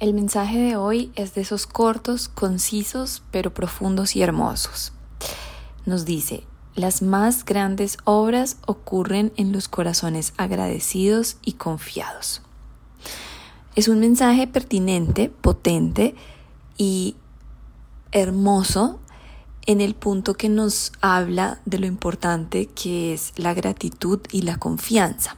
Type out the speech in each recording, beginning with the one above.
El mensaje de hoy es de esos cortos, concisos, pero profundos y hermosos. Nos dice, las más grandes obras ocurren en los corazones agradecidos y confiados. Es un mensaje pertinente, potente y hermoso en el punto que nos habla de lo importante que es la gratitud y la confianza.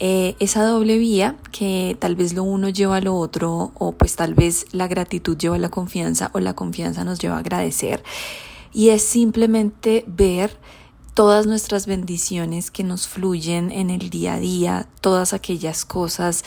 Eh, esa doble vía que tal vez lo uno lleva a lo otro o pues tal vez la gratitud lleva a la confianza o la confianza nos lleva a agradecer. Y es simplemente ver todas nuestras bendiciones que nos fluyen en el día a día, todas aquellas cosas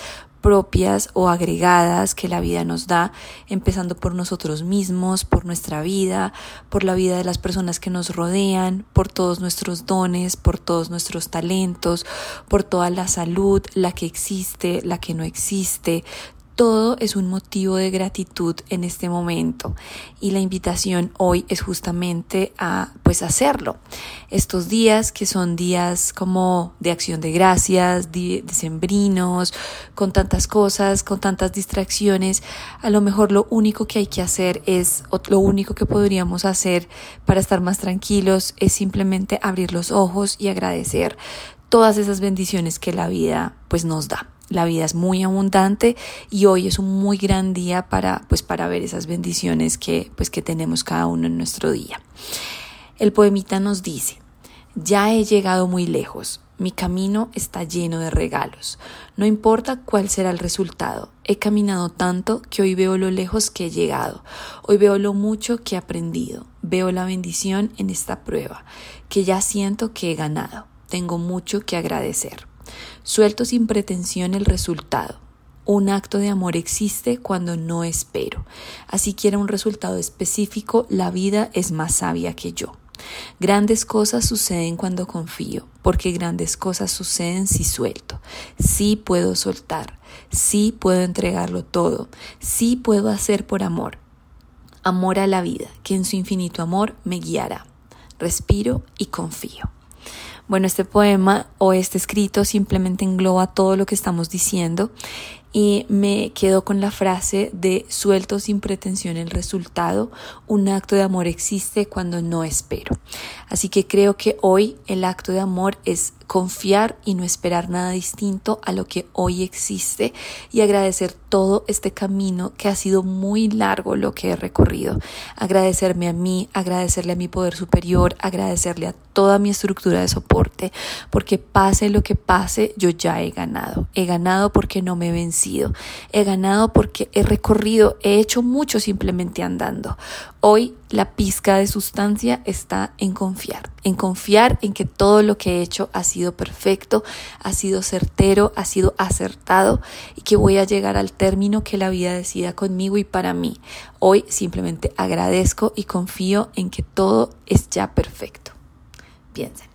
propias o agregadas que la vida nos da, empezando por nosotros mismos, por nuestra vida, por la vida de las personas que nos rodean, por todos nuestros dones, por todos nuestros talentos, por toda la salud, la que existe, la que no existe, todo es un motivo de gratitud en este momento y la invitación hoy es justamente a pues hacerlo. Estos días que son días como de acción de gracias, de sembrinos, con tantas cosas, con tantas distracciones, a lo mejor lo único que hay que hacer es lo único que podríamos hacer para estar más tranquilos es simplemente abrir los ojos y agradecer todas esas bendiciones que la vida pues nos da. La vida es muy abundante y hoy es un muy gran día para pues para ver esas bendiciones que pues que tenemos cada uno en nuestro día. El poemita nos dice: "Ya he llegado muy lejos. Mi camino está lleno de regalos. No importa cuál será el resultado. He caminado tanto que hoy veo lo lejos que he llegado. Hoy veo lo mucho que he aprendido. Veo la bendición en esta prueba, que ya siento que he ganado. Tengo mucho que agradecer. Suelto sin pretensión el resultado. Un acto de amor existe cuando no espero. Así quiera un resultado específico, la vida es más sabia que yo. Grandes cosas suceden cuando confío, porque grandes cosas suceden si suelto. Sí puedo soltar, sí puedo entregarlo todo, sí puedo hacer por amor. Amor a la vida, que en su infinito amor me guiará. Respiro y confío. Bueno, este poema o este escrito simplemente engloba todo lo que estamos diciendo y me quedo con la frase de suelto sin pretensión el resultado, un acto de amor existe cuando no espero. Así que creo que hoy el acto de amor es confiar y no esperar nada distinto a lo que hoy existe y agradecer todo este camino que ha sido muy largo lo que he recorrido. Agradecerme a mí, agradecerle a mi poder superior, agradecerle a toda mi estructura de soporte, porque pase lo que pase, yo ya he ganado. He ganado porque no me he vencido. He ganado porque he recorrido, he hecho mucho simplemente andando. Hoy la pizca de sustancia está en confiar, en confiar en que todo lo que he hecho ha sido perfecto, ha sido certero, ha sido acertado y que voy a llegar al término que la vida decida conmigo y para mí. Hoy simplemente agradezco y confío en que todo es ya perfecto. Piensa.